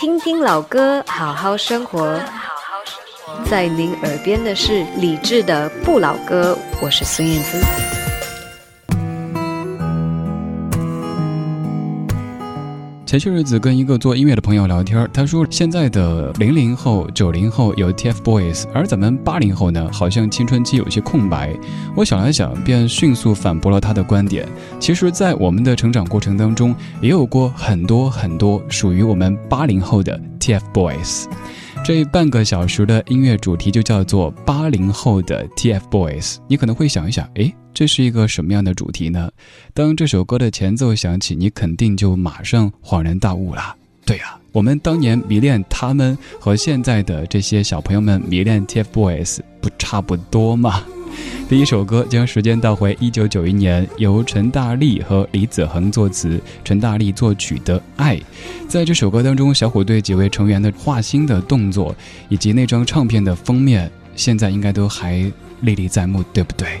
听听老歌，好好生活。在您耳边的是理智的不老歌，我是孙燕姿。前些日子跟一个做音乐的朋友聊天，他说现在的零零后、九零后有 TFBOYS，而咱们八零后呢，好像青春期有些空白。我想了想，便迅速反驳了他的观点。其实，在我们的成长过程当中，也有过很多很多属于我们八零后的 TFBOYS。这半个小时的音乐主题就叫做八零后的 TFBOYS。你可能会想一想，诶，这是一个什么样的主题呢？当这首歌的前奏响起，你肯定就马上恍然大悟了。对呀，我们当年迷恋他们，和现在的这些小朋友们迷恋 TFBOYS 不差不多吗？第一首歌将时间倒回一九九一年，由陈大力和李子恒作词，陈大力作曲的《爱》。在这首歌当中，小虎队几位成员的画心的动作，以及那张唱片的封面，现在应该都还历历在目，对不对？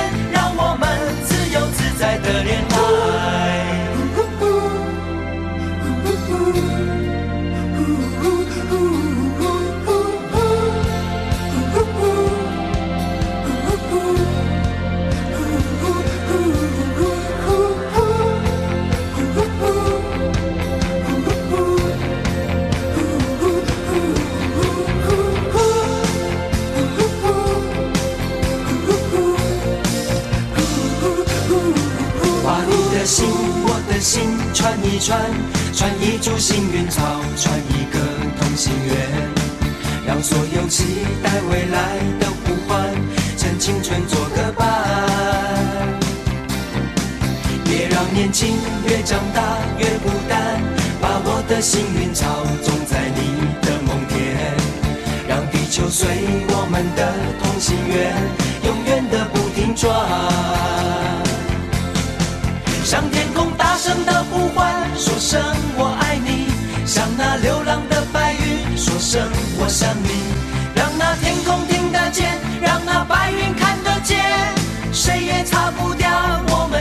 在的脸。串串一株幸运草，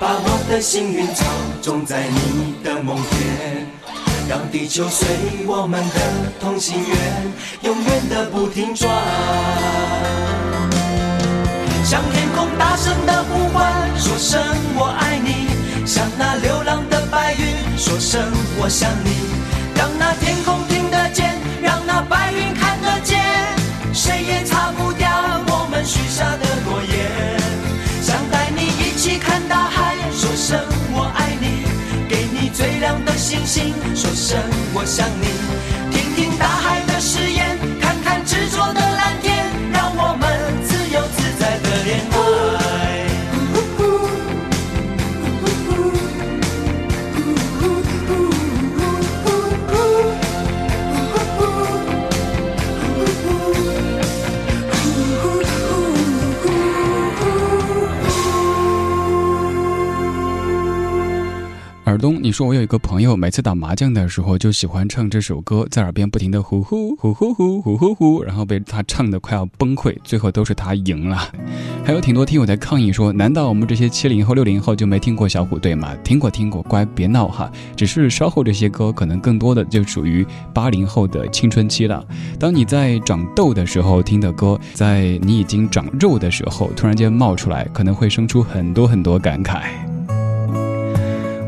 把我的幸运草种在你的梦田，让地球随我们的同心圆，永远的不停转。向天空大声的呼唤，说声我爱你；向那流浪的白云说声我想你。让那天空声我爱你，给你最亮的星星，说声我想你。你说我有一个朋友，每次打麻将的时候就喜欢唱这首歌，在耳边不停的呼呼呼呼呼呼呼呼，然后被他唱的快要崩溃，最后都是他赢了。还有挺多听友在抗议说，难道我们这些七零后、六零后就没听过小虎队吗？听过听过，乖别闹哈。只是稍后这些歌可能更多的就属于八零后的青春期了。当你在长痘的时候听的歌，在你已经长肉的时候突然间冒出来，可能会生出很多很多感慨。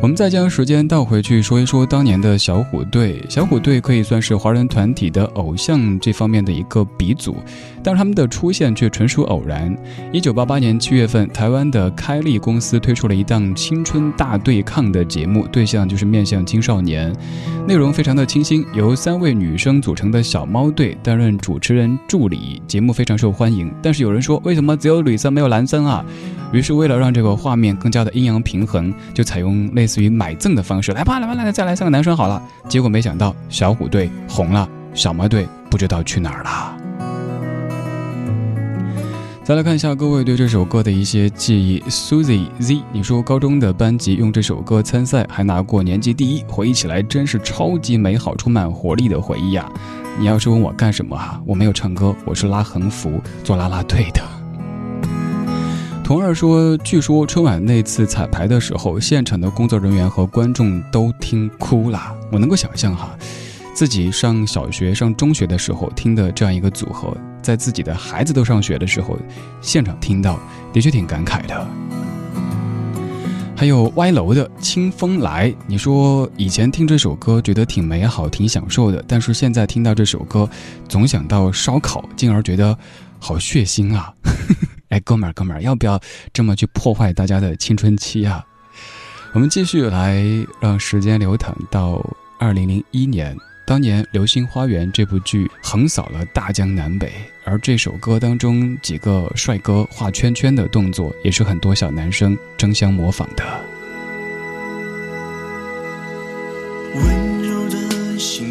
我们再将时间倒回去说一说当年的小虎队。小虎队可以算是华人团体的偶像这方面的一个鼻祖，但是他们的出现却纯属偶然。一九八八年七月份，台湾的开利公司推出了一档青春大对抗的节目，对象就是面向青少年，内容非常的清新，由三位女生组成的小猫队担任主持人助理，节目非常受欢迎。但是有人说，为什么只有女生没有男生啊？于是，为了让这个画面更加的阴阳平衡，就采用类似于买赠的方式，来吧，来吧，来，再来三个男生好了。结果没想到，小虎队红了，小猫队不知道去哪儿了。再来看一下各位对这首歌的一些记忆。Susie Z，你说高中的班级用这首歌参赛，还拿过年级第一，回忆起来真是超级美好、充满活力的回忆呀。你要是问我干什么啊？我没有唱歌，我是拉横幅做啦啦队的。童儿说：“据说春晚那次彩排的时候，现场的工作人员和观众都听哭了。我能够想象哈，自己上小学、上中学的时候听的这样一个组合，在自己的孩子都上学的时候，现场听到，的确挺感慨的。”还有歪楼的清风来，你说以前听这首歌觉得挺美好、挺享受的，但是现在听到这首歌，总想到烧烤，进而觉得好血腥啊。哎，哥们儿，哥们儿，要不要这么去破坏大家的青春期啊？我们继续来让时间流淌到二零零一年，当年《流星花园》这部剧横扫了大江南北，而这首歌当中几个帅哥画圈圈的动作，也是很多小男生争相模仿的。温柔的心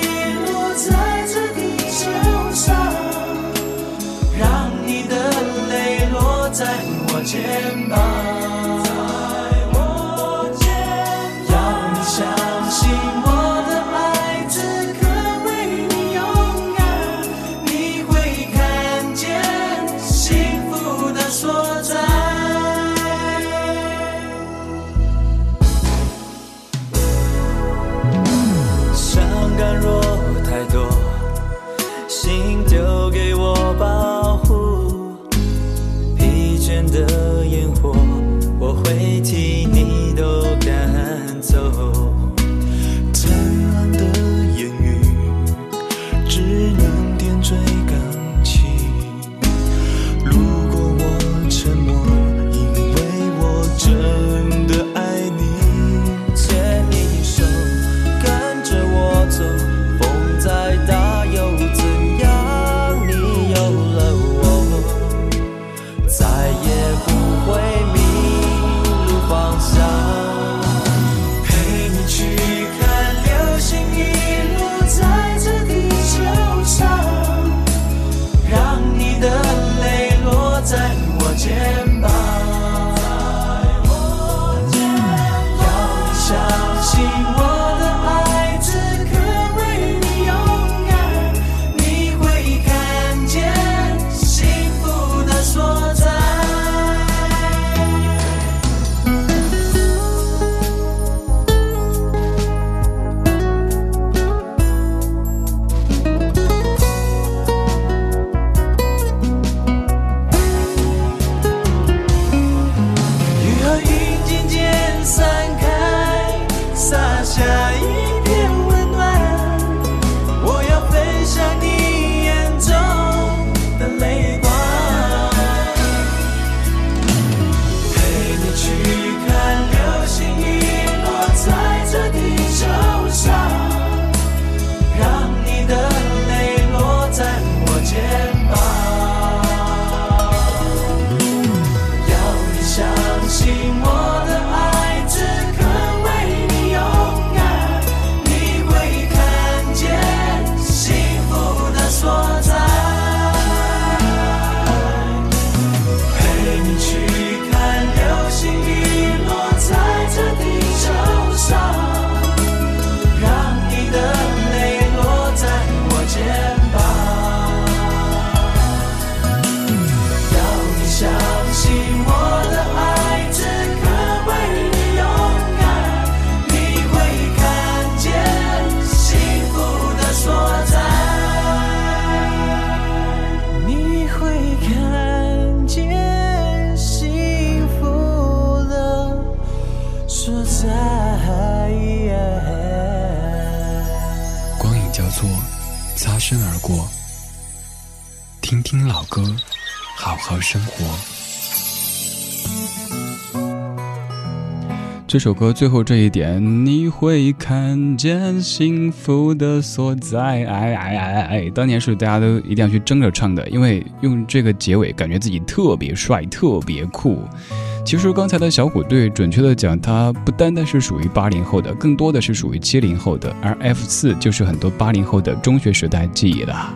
肩膀。而过。听听老歌，好好生活。这首歌最后这一点，你会看见幸福的所在。哎哎哎哎！当年是大家都一定要去争着唱的，因为用这个结尾，感觉自己特别帅、特别酷。其实刚才的小虎队，准确的讲，它不单单是属于八零后的，更多的是属于七零后的，而 F 四就是很多八零后的中学时代记忆了。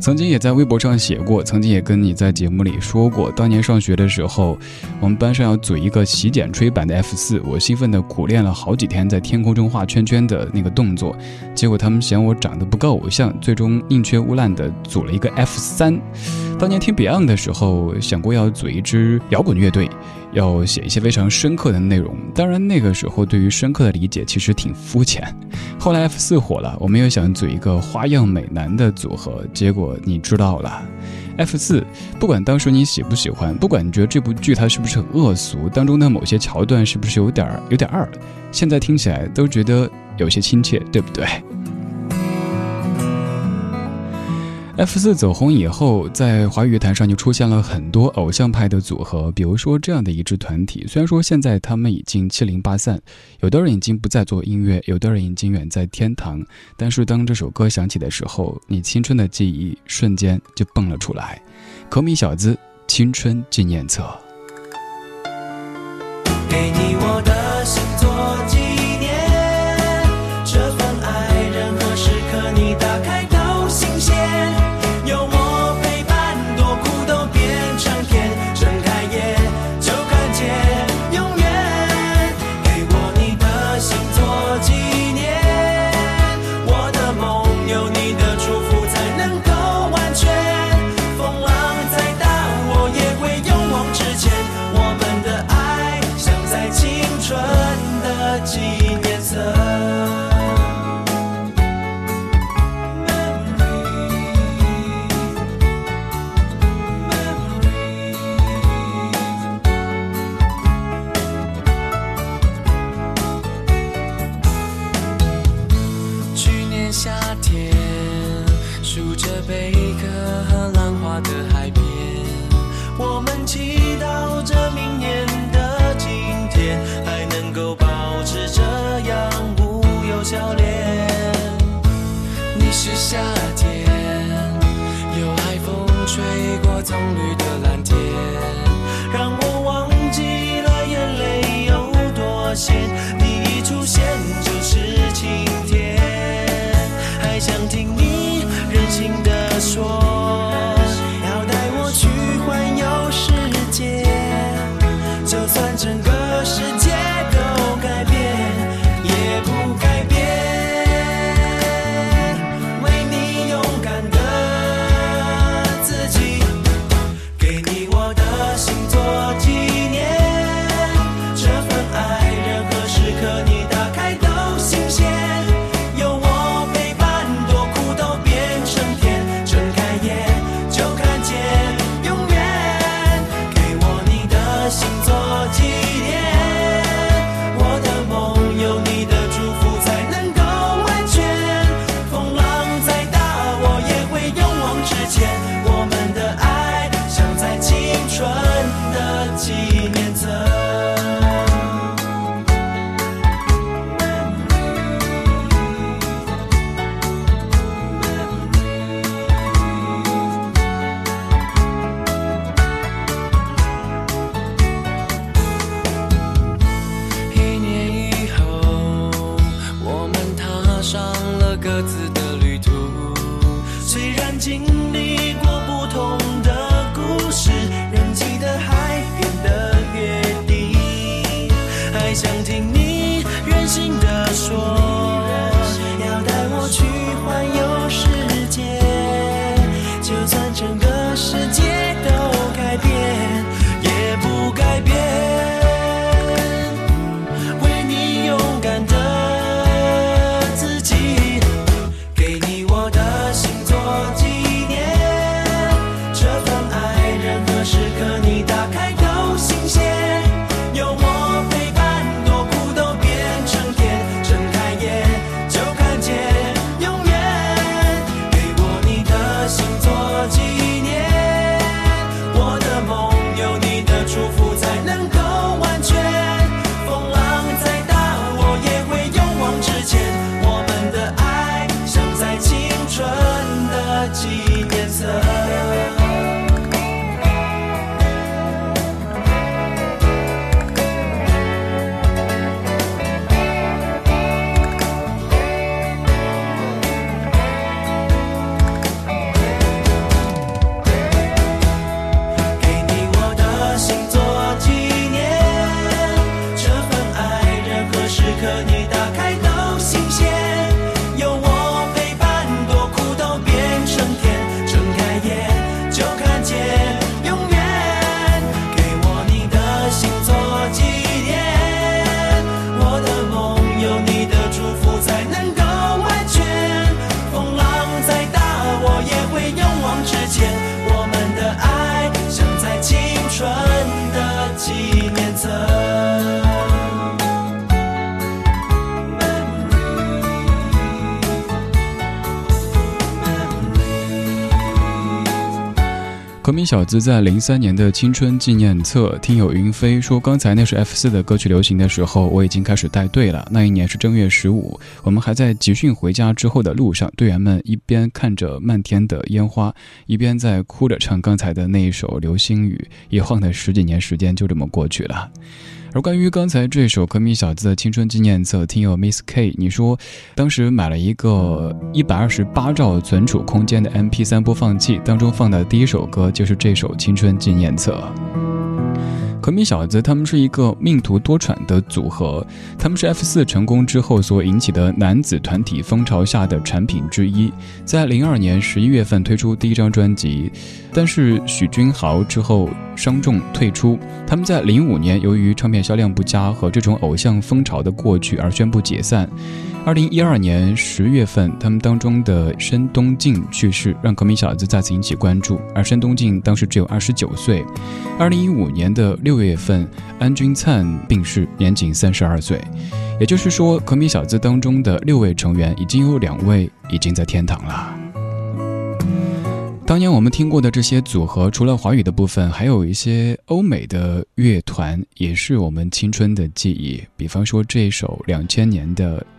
曾经也在微博上写过，曾经也跟你在节目里说过，当年上学的时候，我们班上要组一个洗剪吹版的 F 四，我兴奋的苦练了好几天，在天空中画圈圈的那个动作，结果他们嫌我长得不够偶像，最终宁缺毋滥的组了一个 F 三。当年听 Beyond 的时候，想过要组一支摇滚乐队。要写一些非常深刻的内容，当然那个时候对于深刻的理解其实挺肤浅。后来 F 四火了，我们又想组一个花样美男的组合，结果你知道了。F 四，不管当时你喜不喜欢，不管你觉得这部剧它是不是很恶俗，当中的某些桥段是不是有点有点二，现在听起来都觉得有些亲切，对不对？F 四走红以后，在华语乐坛上就出现了很多偶像派的组合，比如说这样的一支团体。虽然说现在他们已经七零八散，有的人已经不再做音乐，有的人已经远在天堂，但是当这首歌响起的时候，你青春的记忆瞬间就蹦了出来。可米小子青春纪念册。给你我的何明小子在零三年的青春纪念册，听友云飞说，刚才那是 F 四的歌曲流行的时候，我已经开始带队了。那一年是正月十五，我们还在集训回家之后的路上，队员们一边看着漫天的烟花，一边在哭着唱刚才的那一首《流星雨》。一晃的十几年时间就这么过去了。而关于刚才这首《可米小子的青春纪念册》，听友 Miss K，你说当时买了一个一百二十八兆存储空间的 MP3 播放器，当中放的第一首歌就是这首《青春纪念册》。可米小子他们是一个命途多舛的组合，他们是 F 四成功之后所引起的男子团体风潮下的产品之一。在零二年十一月份推出第一张专辑，但是许君豪之后伤重退出。他们在零五年由于唱片销量不佳和这种偶像风潮的过去而宣布解散。二零一二年十月份，他们当中的申东靖去世，让可米小子再次引起关注。而申东靖当时只有二十九岁。二零一五年的六月份，安钧璨病逝，年仅三十二岁。也就是说，可米小子当中的六位成员，已经有两位已经在天堂了。当年我们听过的这些组合，除了华语的部分，还有一些欧美的乐团，也是我们青春的记忆。比方说这一首两千年的。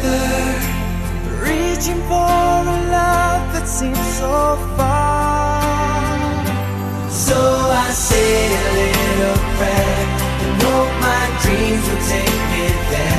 Forever, reaching for a love that seems so far. So I say a little prayer and hope my dreams will take me there,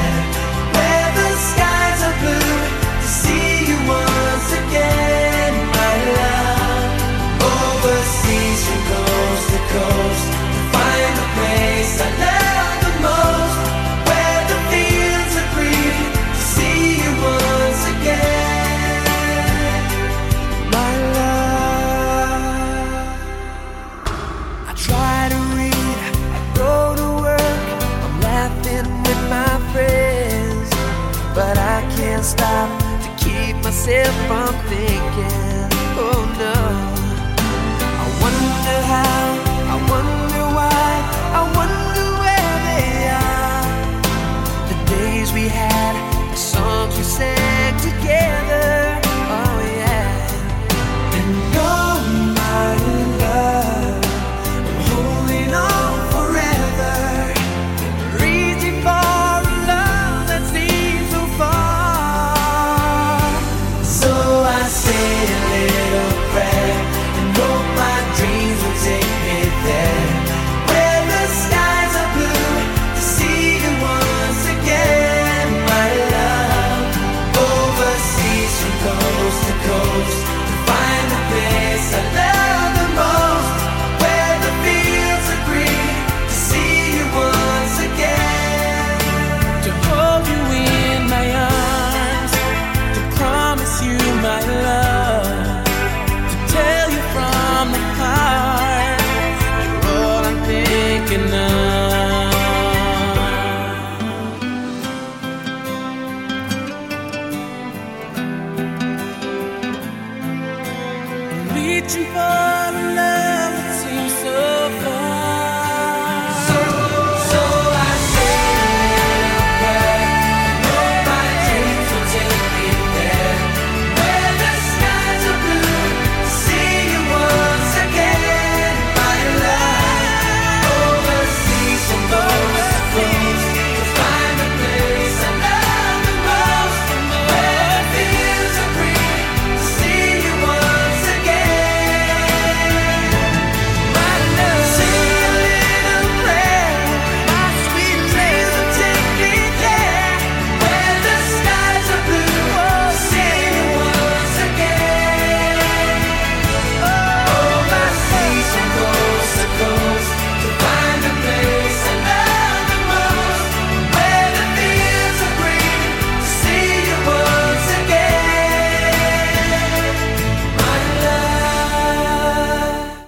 searching for.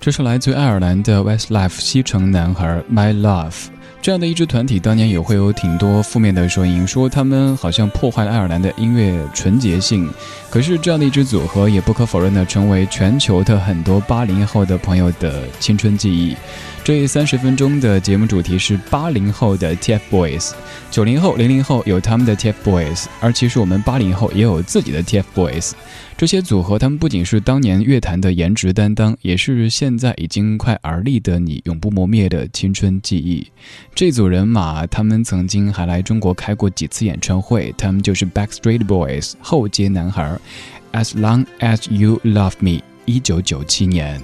这是来自爱尔兰的 Westlife 西城男孩 My Love。这样的一支团体，当年也会有挺多负面的声音，说他们好像破坏了爱尔兰的音乐纯洁性。可是这样的一支组合，也不可否认的成为全球的很多八零后的朋友的青春记忆。这三十分钟的节目主题是八零后的 TFBOYS，九零后、零零后有他们的 TFBOYS，而其实我们八零后也有自己的 TFBOYS。这些组合，他们不仅是当年乐坛的颜值担当，也是现在已经快而立的你永不磨灭的青春记忆。这组人马，他们曾经还来中国开过几次演唱会，他们就是 Backstreet Boys 后街男孩。As long as you love me，一九九七年。